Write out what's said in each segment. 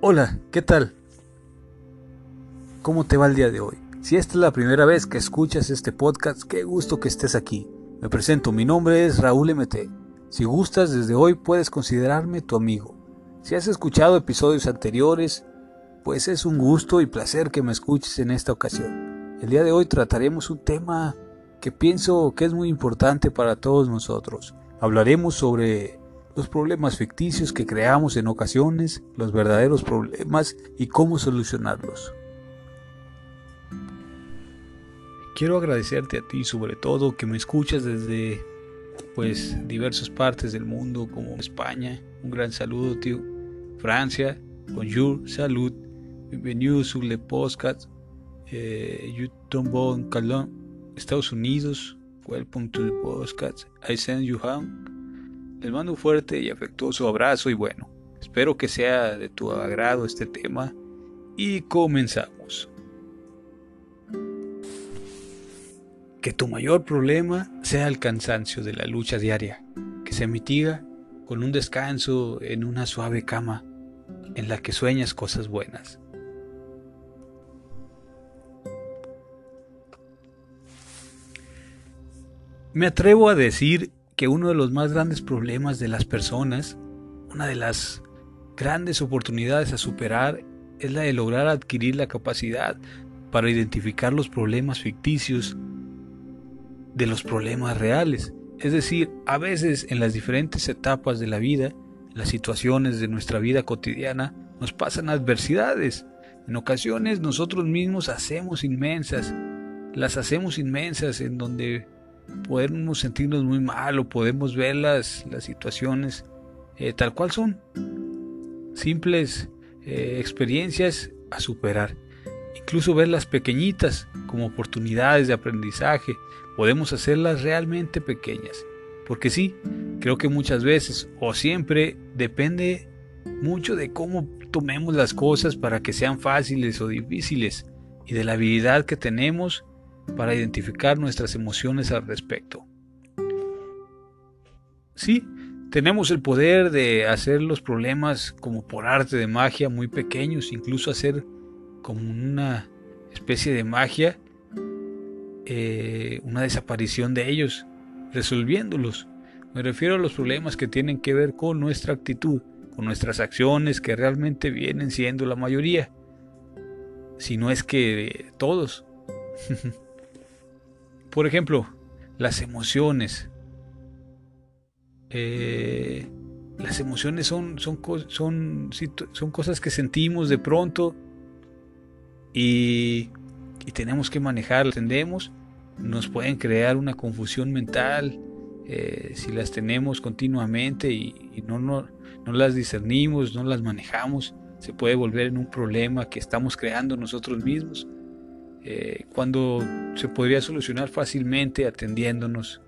Hola, ¿qué tal? ¿Cómo te va el día de hoy? Si esta es la primera vez que escuchas este podcast, qué gusto que estés aquí. Me presento, mi nombre es Raúl MT. Si gustas, desde hoy puedes considerarme tu amigo. Si has escuchado episodios anteriores, pues es un gusto y placer que me escuches en esta ocasión. El día de hoy trataremos un tema que pienso que es muy importante para todos nosotros. Hablaremos sobre los problemas ficticios que creamos en ocasiones, los verdaderos problemas y cómo solucionarlos. Quiero agradecerte a ti sobre todo que me escuchas desde pues diversas partes del mundo como España. Un gran saludo, tío. Francia, bonjour, salud. Bienvenido sur le podcast. Eh, you bon calon. Estados Unidos, welcome to the podcast. I send you home. Les mando un fuerte y afectuoso abrazo y bueno, espero que sea de tu agrado este tema y comenzamos. Que tu mayor problema sea el cansancio de la lucha diaria, que se mitiga con un descanso en una suave cama en la que sueñas cosas buenas. Me atrevo a decir que uno de los más grandes problemas de las personas, una de las grandes oportunidades a superar, es la de lograr adquirir la capacidad para identificar los problemas ficticios de los problemas reales. Es decir, a veces en las diferentes etapas de la vida, las situaciones de nuestra vida cotidiana, nos pasan adversidades. En ocasiones nosotros mismos hacemos inmensas, las hacemos inmensas en donde podemos sentirnos muy mal o podemos ver las, las situaciones eh, tal cual son. Simples eh, experiencias a superar. Incluso verlas pequeñitas como oportunidades de aprendizaje. Podemos hacerlas realmente pequeñas. Porque sí, creo que muchas veces o siempre depende mucho de cómo tomemos las cosas para que sean fáciles o difíciles y de la habilidad que tenemos para identificar nuestras emociones al respecto. Sí, tenemos el poder de hacer los problemas como por arte de magia muy pequeños, incluso hacer como una especie de magia, eh, una desaparición de ellos, resolviéndolos. Me refiero a los problemas que tienen que ver con nuestra actitud, con nuestras acciones que realmente vienen siendo la mayoría, si no es que todos. Por ejemplo, las emociones. Eh, las emociones son, son, son, son, cosas que sentimos de pronto y, y tenemos que manejarlas. Entendemos, nos pueden crear una confusión mental eh, si las tenemos continuamente y, no, no, no las discernimos, no las manejamos. Se puede volver en un problema que estamos creando nosotros mismos. Eh, cuando se podría solucionar fácilmente atendiéndonos,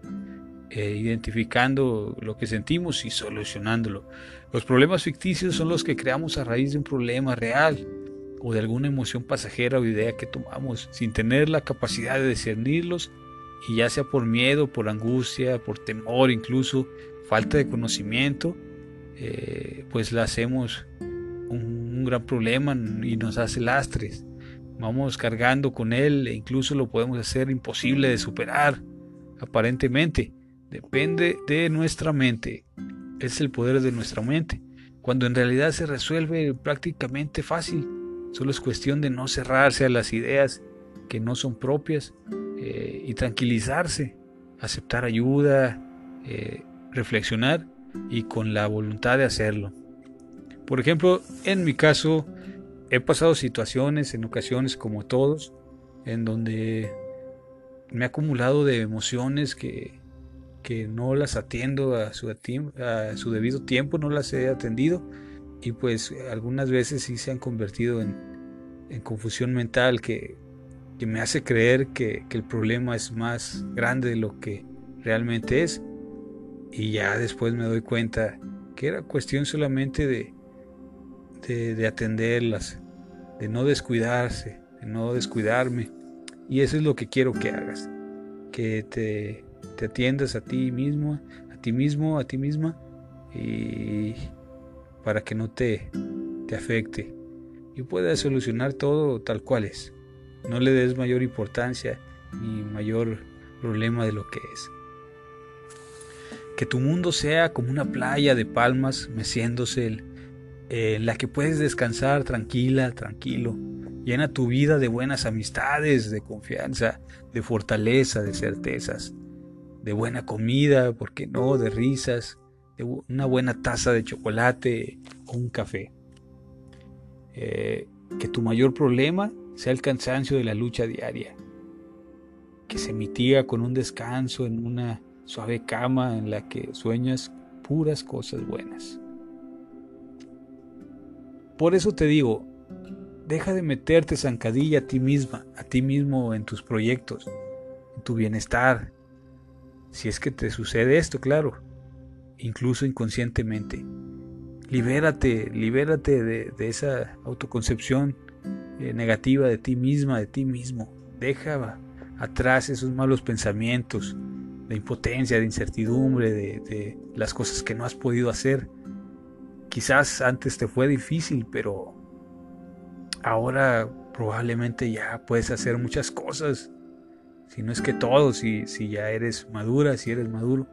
eh, identificando lo que sentimos y solucionándolo. Los problemas ficticios son los que creamos a raíz de un problema real o de alguna emoción pasajera o idea que tomamos sin tener la capacidad de discernirlos y ya sea por miedo, por angustia, por temor, incluso falta de conocimiento, eh, pues la hacemos un gran problema y nos hace lastres vamos cargando con él e incluso lo podemos hacer imposible de superar, aparentemente. Depende de nuestra mente. Es el poder de nuestra mente. Cuando en realidad se resuelve prácticamente fácil. Solo es cuestión de no cerrarse a las ideas que no son propias eh, y tranquilizarse, aceptar ayuda, eh, reflexionar y con la voluntad de hacerlo. Por ejemplo, en mi caso, he pasado situaciones en ocasiones como todos, en donde me he acumulado de emociones que, que no las atiendo a su, debido tiempo, no las he atendido y pues algunas veces sí se han convertido en, en confusión mental que, que, me hace creer que, que el problema es más grande de lo que realmente es y ya después me doy cuenta que era cuestión solamente de, de, atenderlas, de no descuidarse, de no descuidarme. Y eso es lo que quiero que hagas, que te, atiendas a ti mismo, a ti mismo, a ti misma, y para que no te, te afecte y puedas solucionar todo tal cual es. No le des mayor importancia ni mayor problema de lo que es. Que tu mundo sea como una playa de palmas meciéndose eh, en la que puedes descansar tranquila, tranquilo. Llena tu vida de buenas amistades, de confianza, de fortaleza, de certezas, de buena comida, ¿por qué no? De risas, de una buena taza de chocolate o un café. Eh, que tu mayor problema sea el cansancio de la lucha diaria, que se mitiga con un descanso en una suave cama en la que sueñas puras cosas buenas. Por eso te digo, deja de meterte zancadilla a ti misma, a ti mismo en tus proyectos, en tu bienestar. Si es que te sucede esto, claro, incluso inconscientemente. Libérate, libérate de, esa autoconcepción eh, negativa de ti misma, de ti mismo. Deja atrás esos malos pensamientos de impotencia, de incertidumbre, de, las cosas que no has podido hacer. Quizás antes te fue difícil, pero ahora probablemente ya puedes hacer muchas cosas. Si no es que todo, si, si ya eres madura, si eres maduro,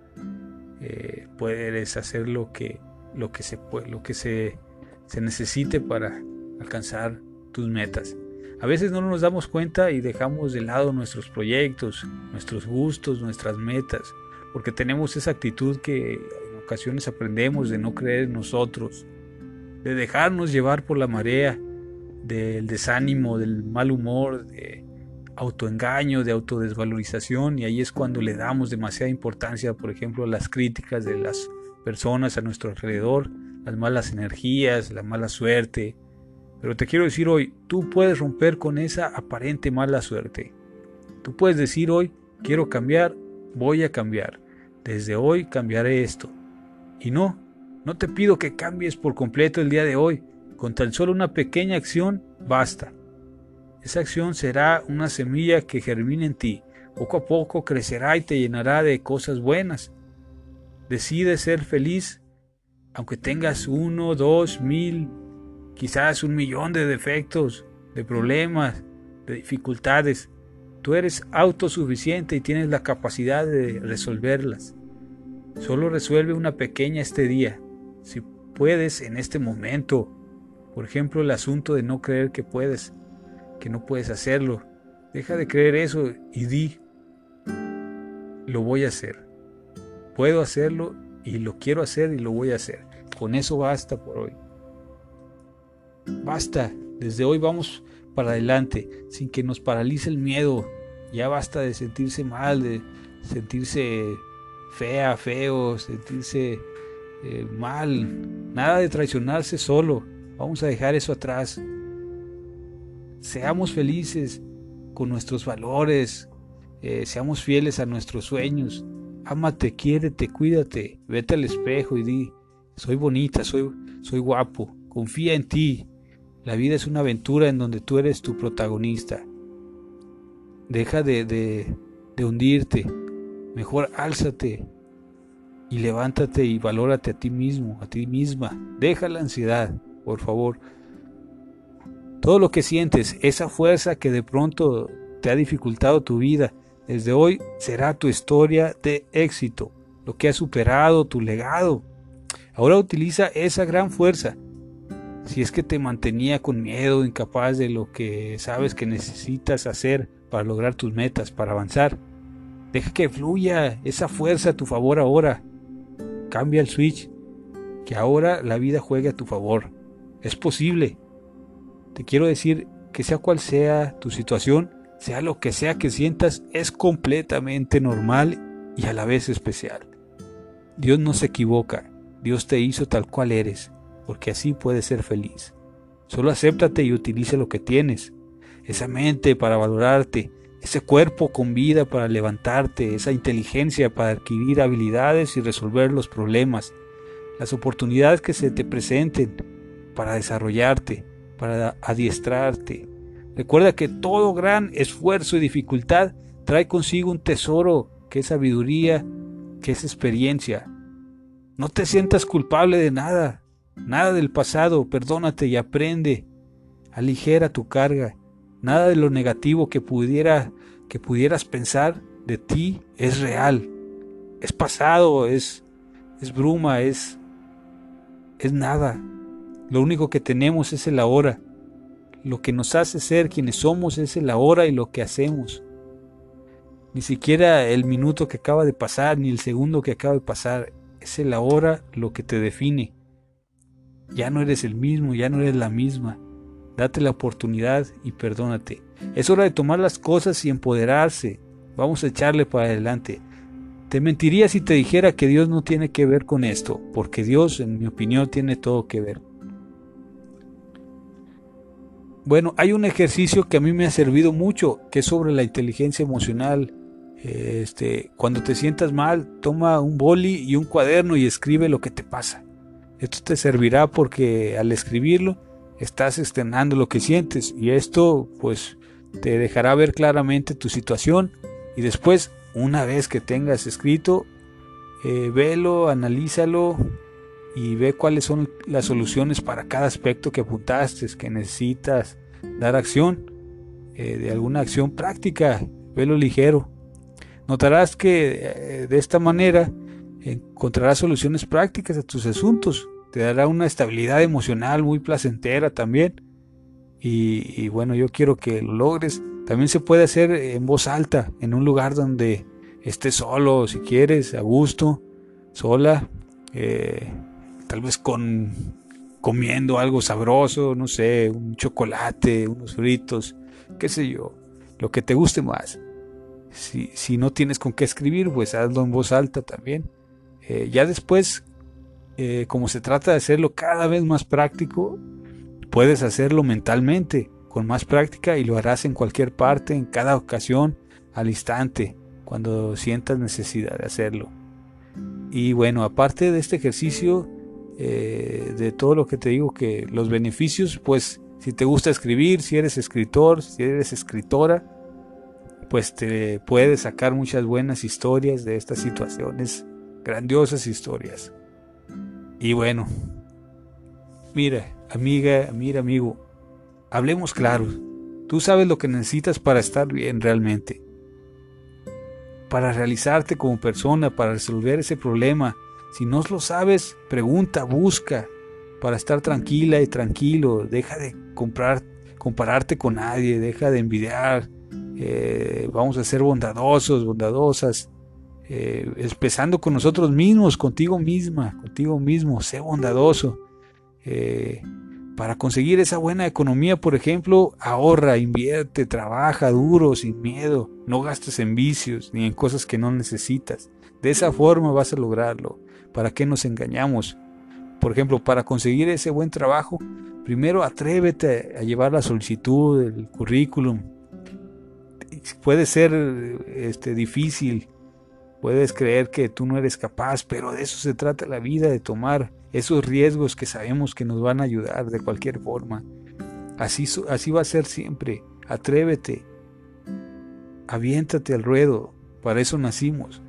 eh, puedes hacer lo que, lo que, se, lo que se, se necesite para alcanzar tus metas. A veces no nos damos cuenta y dejamos de lado nuestros proyectos, nuestros gustos, nuestras metas, porque tenemos esa actitud que ocasiones aprendemos de no creer en nosotros, de dejarnos llevar por la marea, del desánimo, del mal humor, de autoengaño, de autodesvalorización, y ahí es cuando le damos demasiada importancia, por ejemplo, a las críticas de las personas a nuestro alrededor, las malas energías, la mala suerte, pero te quiero decir hoy, tú puedes romper con esa aparente mala suerte. Tú puedes decir hoy, quiero cambiar, voy a cambiar. Desde hoy cambiaré esto. Y no, no te pido que cambies por completo el día de hoy. Con tan solo una pequeña acción, basta. Esa acción será una semilla que germina en ti. Poco a poco crecerá y te llenará de cosas buenas. Decide ser feliz, aunque tengas uno, dos, mil, quizás un millón de defectos, de problemas, de dificultades. Tú eres autosuficiente y tienes la capacidad de resolverlas. Solo resuelve una pequeña este día. Si puedes en este momento, por ejemplo, el asunto de no creer que puedes, que no puedes hacerlo, deja de creer eso y di, lo voy a hacer. Puedo hacerlo y lo quiero hacer y lo voy a hacer. Con eso basta por hoy. Basta, desde hoy vamos para adelante, sin que nos paralice el miedo. Ya basta de sentirse mal, de sentirse fea, feo, sentirse eh, mal. Nada de traicionarse solo. Vamos a dejar eso atrás. Seamos felices con nuestros valores. Eh, seamos fieles a nuestros sueños. Ámate, quiérete, cuídate. Vete al espejo y di, soy bonita, soy, soy guapo. Confía en ti. La vida es una aventura en donde tú eres tu protagonista. Deja de, de, hundirte. Mejor álzate y levántate y valórate a ti mismo, a ti misma. Deja la ansiedad, por favor. Todo lo que sientes, esa fuerza que de pronto te ha dificultado tu vida, desde hoy será tu historia de éxito, lo que has superado, tu legado. Ahora utiliza esa gran fuerza si es que te mantenía con miedo, incapaz de lo que sabes que necesitas hacer para lograr tus metas, para avanzar. Deja que fluya esa fuerza a tu favor ahora. Cambia el switch, que ahora la vida juegue a tu favor. Es posible. Te quiero decir que sea cual sea tu situación, sea lo que sea que sientas, es completamente normal y a la vez especial. Dios no se equivoca, Dios te hizo tal cual eres porque así puedes ser feliz. Solo acéptate y utilice lo que tienes. Esa mente para valorarte, ese cuerpo con vida para levantarte, esa inteligencia para adquirir habilidades y resolver los problemas, las oportunidades que se te presenten para desarrollarte, para adiestrarte. Recuerda que todo gran esfuerzo y dificultad trae consigo un tesoro que es sabiduría, que es experiencia. No te sientas culpable de nada, Nada del pasado, perdónate y aprende. aligera tu carga. Nada de lo negativo que pudiera que pudieras pensar de ti es real. Es pasado, es es bruma, es es nada. Lo único que tenemos es el ahora. Lo que nos hace ser quienes somos es el ahora y lo que hacemos. Ni siquiera el minuto que acaba de pasar, ni el segundo que acaba de pasar. Es el ahora lo que te define. Ya no eres el mismo, ya no eres la misma. Date la oportunidad y perdónate. Es hora de tomar las cosas y empoderarse. Vamos a echarle para adelante. Te mentiría si te dijera que Dios no tiene que ver con esto, porque Dios, en mi opinión, tiene todo que ver. Bueno, hay un ejercicio que a mí me ha servido mucho, que es sobre la inteligencia emocional. Este, cuando te sientas mal, toma un boli y un cuaderno y escribe lo que te pasa. Esto te servirá porque al escribirlo estás externando lo que sientes y esto pues te dejará ver claramente tu situación. Y después una vez que tengas escrito eh, velo, analízalo y ve cuáles son las soluciones para cada aspecto que apuntaste, que necesitas dar acción, eh, de alguna acción práctica, velo ligero. Notarás que eh, de esta manera encontrarás soluciones prácticas a tus asuntos, te dará una estabilidad emocional muy placentera también. Y, bueno, yo quiero que lo logres. También se puede hacer en voz alta, en un lugar donde estés solo, si quieres, a gusto, sola, eh, tal vez con comiendo algo sabroso, no sé, un chocolate, unos fritos, qué sé yo, lo que te guste más. Si, no tienes con qué escribir, pues hazlo en voz alta también. Eh, ya después, eh, como se trata de hacerlo cada vez más práctico, puedes hacerlo mentalmente, con más práctica y lo harás en cualquier parte, en cada ocasión, al instante, cuando sientas necesidad de hacerlo. Y bueno, aparte de este ejercicio, eh, de todo lo que te digo, que los beneficios, pues si te gusta escribir, si eres escritor, si eres escritora, pues te puedes sacar muchas buenas historias de estas situaciones, grandiosas historias. Y bueno, mira, amiga, mira, amigo, hablemos claro. Tú sabes lo que necesitas para estar bien realmente. Para realizarte como persona, para resolver ese problema, si no lo sabes, pregunta, busca para estar tranquila y tranquilo. Deja de comprar, compararte con nadie, deja de envidiar. Eh, vamos a ser bondadosos, bondadosas. Eh, empezando con nosotros mismos, contigo misma, contigo mismo, sé bondadoso. Eh, para conseguir esa buena economía, por ejemplo, ahorra, invierte, trabaja duro, sin miedo, no gastes en vicios ni en cosas que no necesitas. De esa forma vas a lograrlo. ¿Para qué nos engañamos? Por ejemplo, para conseguir ese buen trabajo, primero atrévete a llevar la solicitud, el currículum. Puede ser este, difícil, puedes creer que tú no eres capaz, pero de eso se trata la vida, de tomar esos riesgos que sabemos que nos van a ayudar de cualquier forma. Así, así va a ser siempre. Atrévete, aviéntate al ruedo, para eso nacimos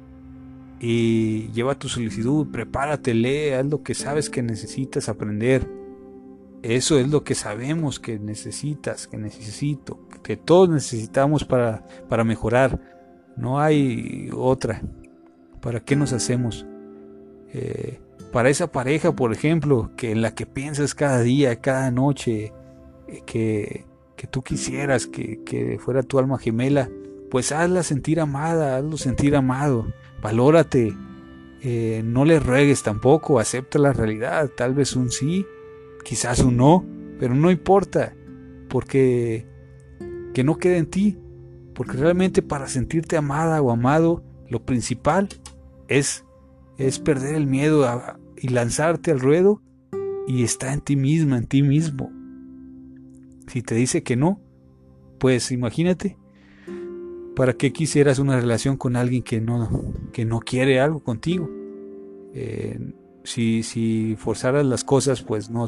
y lleva tu solicitud, prepárate, lee, haz lo que sabes que necesitas aprender. Eso es lo que sabemos que necesitas, que necesito, que todos necesitamos para, para mejorar. No hay otra. ¿Para qué nos hacemos? Eh, para esa pareja, por ejemplo, que en la que piensas cada día, cada noche, eh, que, que tú quisieras que, que fuera tu alma gemela, pues hazla sentir amada, hazlo sentir amado valórate, eh, no le ruegues tampoco, acepta la realidad, tal vez un sí, quizás un no, pero no importa, porque que no quede en ti, porque realmente para sentirte amada o amado, lo principal es, es perder el miedo y lanzarte al ruedo y está en ti misma, en ti mismo. Si te dice que no, pues imagínate, ¿Para qué quisieras una relación con alguien que no, que no quiere algo contigo? Eh, si, si forzaras las cosas, pues no,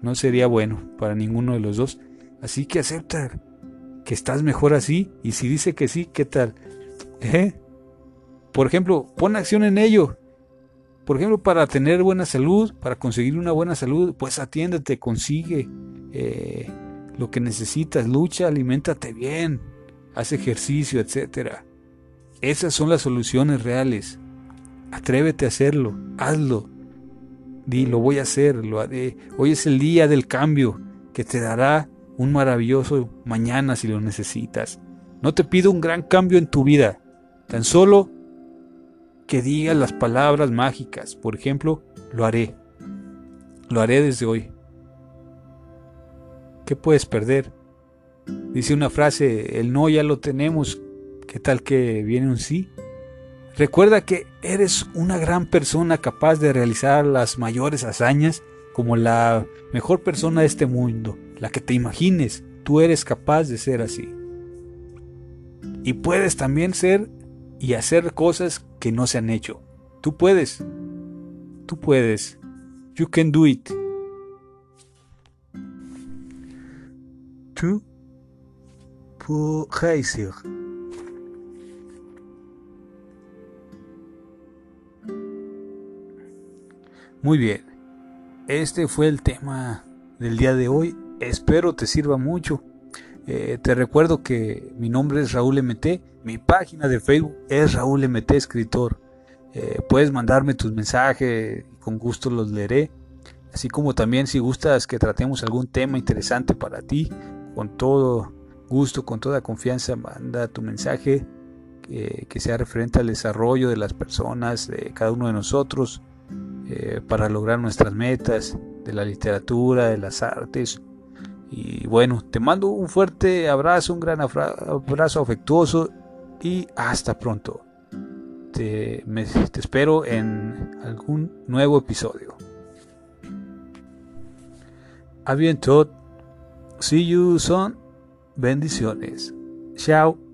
no sería bueno para ninguno de los dos. Así que acepta que estás mejor así. Y si dice que sí, ¿qué tal? ¿Eh? Por ejemplo, pon acción en ello. Por ejemplo, para tener buena salud, para conseguir una buena salud, pues atiéndete, consigue. Eh, lo que necesitas, lucha, aliméntate bien, haz ejercicio, etc. Esas son las soluciones reales. Atrévete a hacerlo, hazlo. Di, lo voy a hacer, lo haré. Hoy es el día del cambio que te dará un maravilloso mañana si lo necesitas. No te pido un gran cambio en tu vida, tan solo que digas las palabras mágicas. Por ejemplo, lo haré. Lo haré desde hoy. ¿Qué puedes perder? Dice una frase, el no ya lo tenemos, ¿qué tal que viene un sí? Recuerda que eres una gran persona capaz de realizar las mayores hazañas como la mejor persona de este mundo, la que te imagines, tú eres capaz de ser así. Y puedes también ser y hacer cosas que no se han hecho. Tú puedes. Tú puedes. You can do it. Tú puedes. Muy bien. Este fue el tema del día de hoy. Espero te sirva mucho. Eh, te recuerdo que mi nombre es Raúl MT, mi página de Facebook es Raúl MT Escritor. Eh, puedes mandarme tus mensajes, con gusto los leeré. Así como también si gustas que tratemos algún tema interesante para ti, con todo gusto, con toda confianza, manda tu mensaje que sea referente al desarrollo de las personas, de cada uno de nosotros, eh, para lograr nuestras metas, de la literatura, de las artes y bueno, te mando un fuerte abrazo, un gran abrazo afectuoso y hasta pronto. Te, espero en algún nuevo episodio. A See you soon. Bendiciones. Chao.